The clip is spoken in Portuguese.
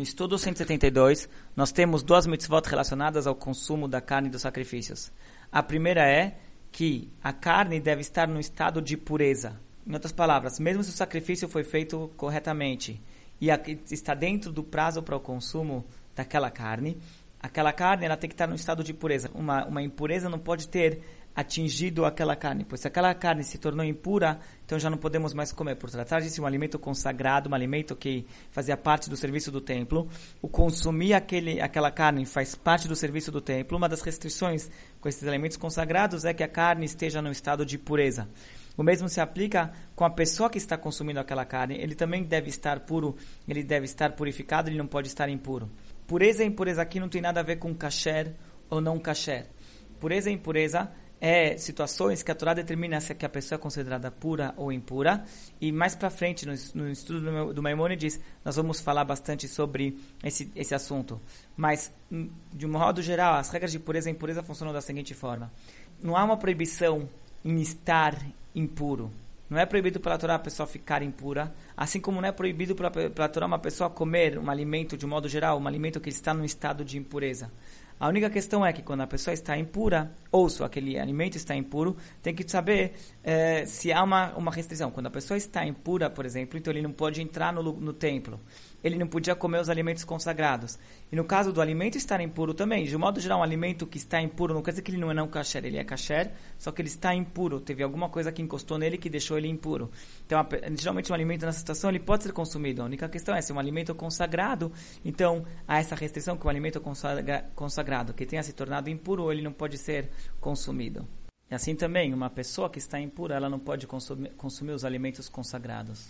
No estudo 172, nós temos duas mitzvot relacionadas ao consumo da carne dos sacrifícios. A primeira é que a carne deve estar no estado de pureza. Em outras palavras, mesmo se o sacrifício foi feito corretamente e está dentro do prazo para o consumo daquela carne, aquela carne ela tem que estar no estado de pureza. Uma, uma impureza não pode ter atingido aquela carne, pois se aquela carne se tornou impura, então já não podemos mais comer. Por tratar de um alimento consagrado, um alimento que fazia parte do serviço do templo, o consumir aquele, aquela carne faz parte do serviço do templo. Uma das restrições com esses alimentos consagrados é que a carne esteja no estado de pureza. O mesmo se aplica com a pessoa que está consumindo aquela carne. Ele também deve estar puro, ele deve estar purificado, ele não pode estar impuro. Pureza e impureza aqui não tem nada a ver com kasher ou não kasher. Pureza e impureza é situações que a Torá determina se a pessoa é considerada pura ou impura. E mais para frente, no, no, estudo do Maimonides, nós vamos falar bastante sobre esse, esse assunto. Mas, hum, de um modo geral, as regras de pureza e impureza funcionam da seguinte forma. Não há uma proibição em estar impuro. Não é proibido pela Torá a pessoa ficar impura, assim como não é proibido pela, pela Torá uma pessoa comer um alimento, de um modo geral, um alimento que está no estado de impureza. A única questão é que quando a pessoa está impura, ou se aquele alimento está impuro, tem que saber é, se há uma, uma restrição. Quando a pessoa está impura, por exemplo, então ele não pode entrar no, no templo ele não podia comer os alimentos consagrados. E no caso do alimento estar impuro também, de modo geral, um alimento que está impuro não quer dizer que ele não é não kasher, ele é kasher, só que ele está impuro, teve alguma coisa que encostou nele que deixou ele impuro. Então, geralmente um alimento nessa situação ele pode ser consumido. A única questão é se é um alimento consagrado, então há essa restrição que o alimento é consagrado, que tenha se tornado impuro, ele não pode ser consumido. E assim também, uma pessoa que está impura, ela não pode consumir, consumir os alimentos consagrados.